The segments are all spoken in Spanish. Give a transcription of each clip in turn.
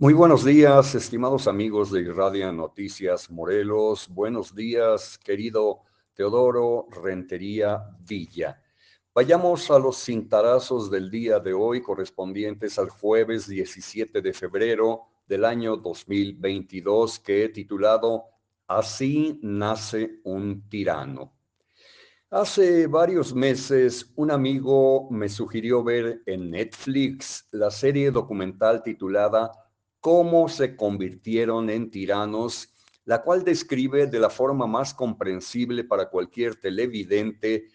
Muy buenos días, estimados amigos de Irradia Noticias Morelos. Buenos días, querido Teodoro Rentería Villa. Vayamos a los cintarazos del día de hoy correspondientes al jueves 17 de febrero del año 2022 que he titulado Así nace un tirano. Hace varios meses un amigo me sugirió ver en Netflix la serie documental titulada cómo se convirtieron en tiranos, la cual describe de la forma más comprensible para cualquier televidente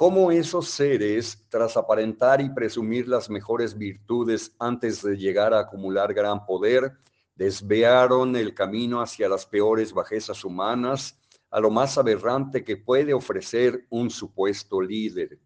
cómo esos seres, tras aparentar y presumir las mejores virtudes antes de llegar a acumular gran poder, desviaron el camino hacia las peores bajezas humanas, a lo más aberrante que puede ofrecer un supuesto líder.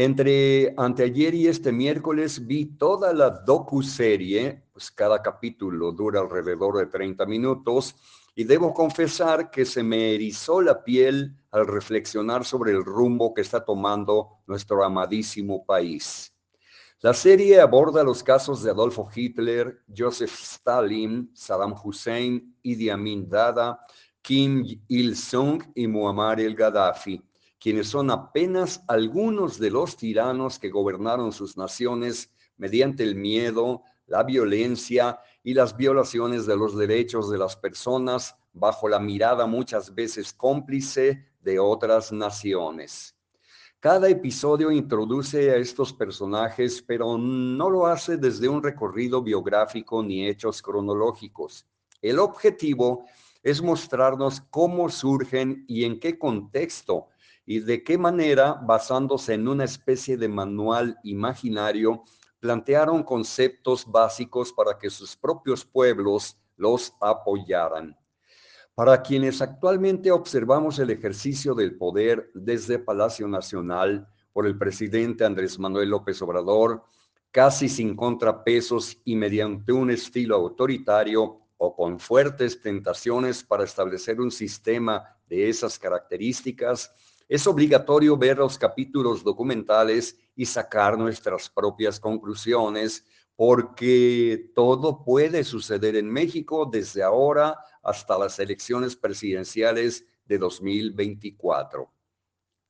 Entre anteayer y este miércoles vi toda la docu-serie, pues cada capítulo dura alrededor de 30 minutos, y debo confesar que se me erizó la piel al reflexionar sobre el rumbo que está tomando nuestro amadísimo país. La serie aborda los casos de Adolfo Hitler, Joseph Stalin, Saddam Hussein, Idi Amin Dada, Kim Il-sung y Muammar el-Gaddafi quienes son apenas algunos de los tiranos que gobernaron sus naciones mediante el miedo, la violencia y las violaciones de los derechos de las personas bajo la mirada muchas veces cómplice de otras naciones. Cada episodio introduce a estos personajes, pero no lo hace desde un recorrido biográfico ni hechos cronológicos. El objetivo es mostrarnos cómo surgen y en qué contexto y de qué manera, basándose en una especie de manual imaginario, plantearon conceptos básicos para que sus propios pueblos los apoyaran. Para quienes actualmente observamos el ejercicio del poder desde Palacio Nacional por el presidente Andrés Manuel López Obrador, casi sin contrapesos y mediante un estilo autoritario o con fuertes tentaciones para establecer un sistema de esas características, es obligatorio ver los capítulos documentales y sacar nuestras propias conclusiones, porque todo puede suceder en México desde ahora hasta las elecciones presidenciales de 2024.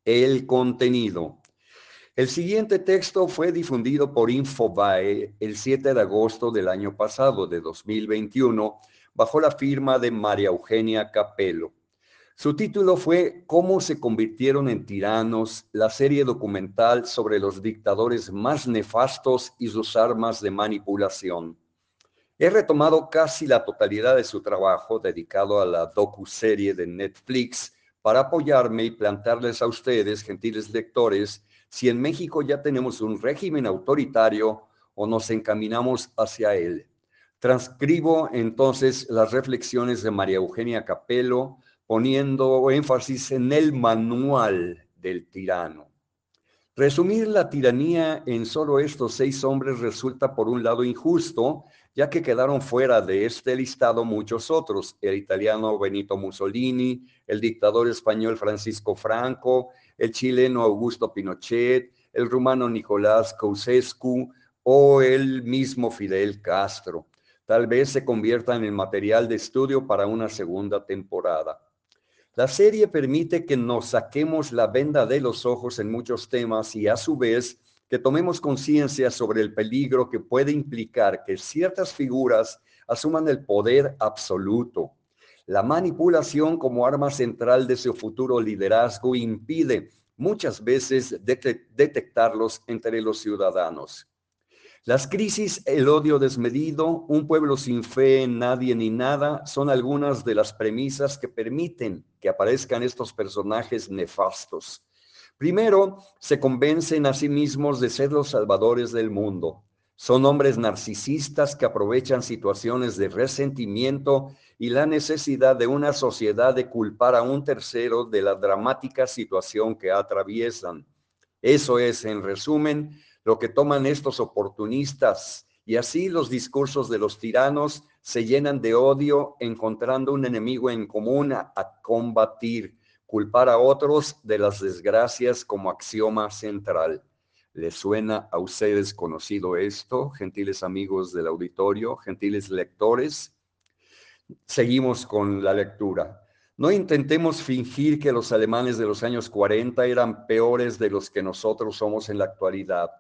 El contenido. El siguiente texto fue difundido por Infobae el 7 de agosto del año pasado, de 2021, bajo la firma de María Eugenia Capello. Su título fue Cómo se convirtieron en tiranos, la serie documental sobre los dictadores más nefastos y sus armas de manipulación. He retomado casi la totalidad de su trabajo dedicado a la docu-serie de Netflix para apoyarme y plantearles a ustedes, gentiles lectores, si en México ya tenemos un régimen autoritario o nos encaminamos hacia él. Transcribo entonces las reflexiones de María Eugenia Capello, poniendo énfasis en el manual del tirano. Resumir la tiranía en solo estos seis hombres resulta por un lado injusto, ya que quedaron fuera de este listado muchos otros, el italiano Benito Mussolini, el dictador español Francisco Franco, el chileno Augusto Pinochet, el rumano Nicolás Ceausescu o el mismo Fidel Castro. Tal vez se conviertan en material de estudio para una segunda temporada. La serie permite que nos saquemos la venda de los ojos en muchos temas y a su vez que tomemos conciencia sobre el peligro que puede implicar que ciertas figuras asuman el poder absoluto. La manipulación como arma central de su futuro liderazgo impide muchas veces detectarlos entre los ciudadanos. Las crisis, el odio desmedido, un pueblo sin fe en nadie ni nada, son algunas de las premisas que permiten que aparezcan estos personajes nefastos. Primero, se convencen a sí mismos de ser los salvadores del mundo. Son hombres narcisistas que aprovechan situaciones de resentimiento y la necesidad de una sociedad de culpar a un tercero de la dramática situación que atraviesan. Eso es, en resumen, lo que toman estos oportunistas y así los discursos de los tiranos se llenan de odio encontrando un enemigo en común a, combatir, culpar a otros de las desgracias como axioma central. ¿Les suena a ustedes conocido esto, gentiles amigos del auditorio, gentiles lectores? Seguimos con la lectura. No intentemos fingir que los alemanes de los años 40 eran peores de los que nosotros somos en la actualidad.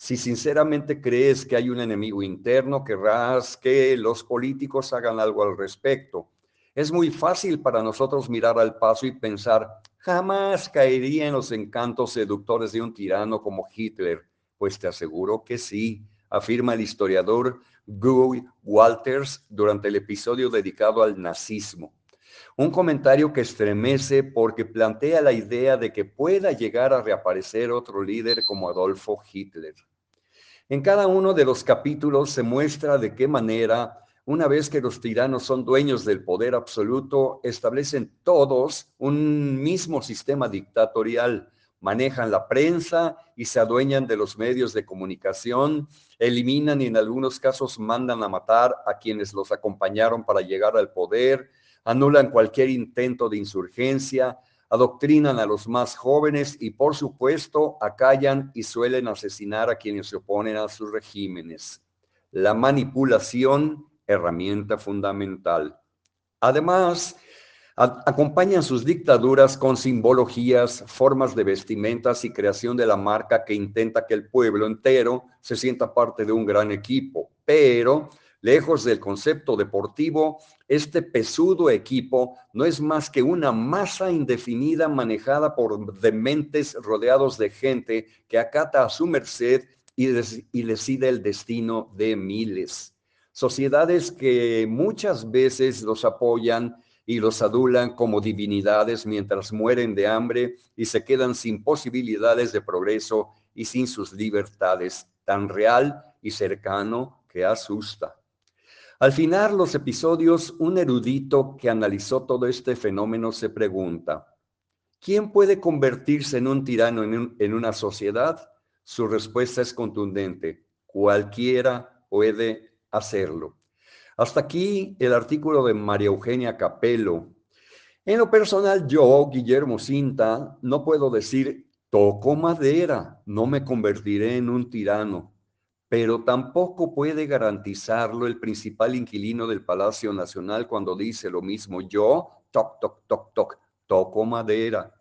Si sinceramente crees que hay un enemigo interno, querrás que los políticos hagan algo al respecto. Es muy fácil para nosotros mirar al paso y pensar, jamás caería en los encantos seductores de un tirano como Hitler. Pues te aseguro que sí, afirma el historiador Guy Walters durante el episodio dedicado al nazismo. Un comentario que estremece porque plantea la idea de que pueda llegar a reaparecer otro líder como Adolfo Hitler. En cada uno de los capítulos se muestra de qué manera, una vez que los tiranos son dueños del poder absoluto, establecen todos un mismo sistema dictatorial, manejan la prensa y se adueñan de los medios de comunicación, eliminan y en algunos casos mandan a matar a quienes los acompañaron para llegar al poder, anulan cualquier intento de insurgencia, adoctrinan a los más jóvenes y por supuesto acallan y suelen asesinar a quienes se oponen a sus regímenes. La manipulación, herramienta fundamental. Además, acompañan sus dictaduras con simbologías, formas de vestimentas y creación de la marca que intenta que el pueblo entero se sienta parte de un gran equipo, pero Lejos del concepto deportivo, este pesudo equipo no es más que una masa indefinida manejada por dementes rodeados de gente que acata a su merced y, decide el destino de miles. Sociedades que muchas veces los apoyan y los adulan como divinidades mientras mueren de hambre y se quedan sin posibilidades de progreso y sin sus libertades, tan real y cercano que asusta. Al final los episodios, un erudito que analizó todo este fenómeno se pregunta, ¿quién puede convertirse en un tirano en, una sociedad? Su respuesta es contundente, cualquiera puede hacerlo. Hasta aquí el artículo de María Eugenia Capello. En lo personal, yo, Guillermo Cinta, no puedo decir, toco madera, no me convertiré en un tirano pero tampoco puede garantizarlo el principal inquilino del Palacio Nacional cuando dice lo mismo, yo, toc, toc, toc, toc, toco madera.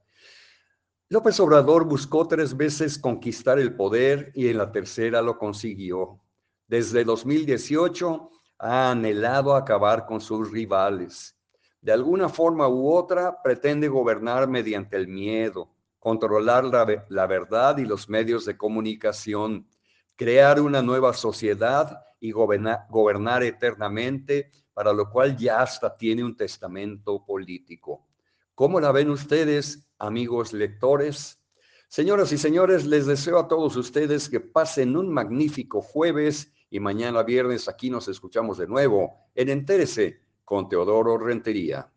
López Obrador buscó tres veces conquistar el poder y en la tercera lo consiguió. Desde 2018 ha anhelado acabar con sus rivales. De alguna forma u otra pretende gobernar mediante el miedo, controlar la, la verdad y los medios de comunicación, crear una nueva sociedad y gobernar, eternamente, para lo cual ya hasta tiene un testamento político. ¿Cómo la ven ustedes, amigos lectores? Señoras y señores, les deseo a todos ustedes que pasen un magnífico jueves y mañana viernes aquí nos escuchamos de nuevo en Entérese con Teodoro Rentería.